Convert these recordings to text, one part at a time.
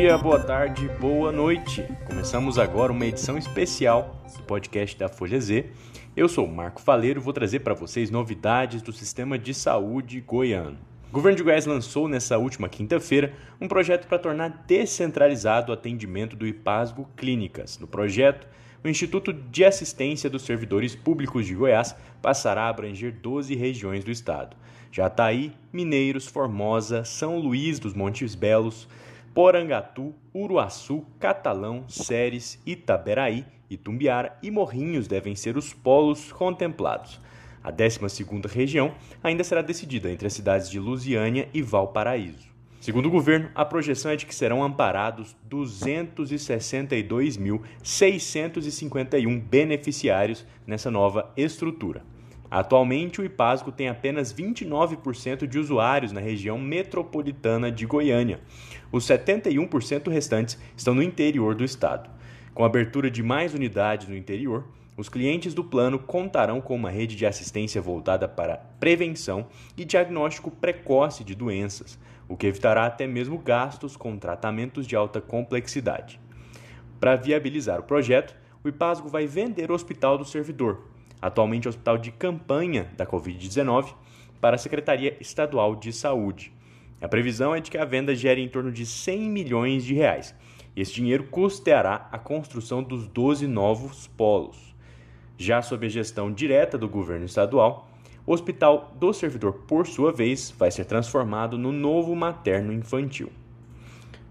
dia, boa tarde, boa noite. Começamos agora uma edição especial do podcast da Folha Z. Eu sou Marco Faleiro vou trazer para vocês novidades do sistema de saúde goiano. O governo de Goiás lançou nessa última quinta-feira um projeto para tornar descentralizado o atendimento do IPASGO Clínicas. No projeto, o Instituto de Assistência dos Servidores Públicos de Goiás passará a abranger 12 regiões do estado. Jataí, Mineiros, Formosa, São Luís dos Montes Belos, Porangatu, Uruaçu, Catalão, Séries, Itaberaí, Itumbiara e Morrinhos devem ser os polos contemplados. A 12ª região ainda será decidida entre as cidades de Lusiânia e Valparaíso. Segundo o governo, a projeção é de que serão amparados 262.651 beneficiários nessa nova estrutura. Atualmente, o IPASGO tem apenas 29% de usuários na região metropolitana de Goiânia. Os 71% restantes estão no interior do estado. Com a abertura de mais unidades no interior, os clientes do plano contarão com uma rede de assistência voltada para prevenção e diagnóstico precoce de doenças, o que evitará até mesmo gastos com tratamentos de alta complexidade. Para viabilizar o projeto, o IPASGO vai vender o Hospital do Servidor, atualmente hospital de campanha da Covid-19, para a Secretaria Estadual de Saúde. A previsão é de que a venda gere em torno de 100 milhões de reais. Esse dinheiro custeará a construção dos 12 novos polos. Já sob a gestão direta do governo estadual, o Hospital do Servidor, por sua vez, vai ser transformado no novo materno infantil.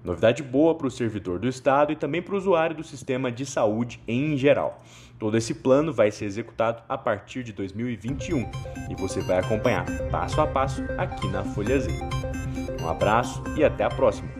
Novidade boa para o servidor do Estado e também para o usuário do sistema de saúde em geral. Todo esse plano vai ser executado a partir de 2021 e você vai acompanhar passo a passo aqui na Folha Z. Um abraço e até a próxima!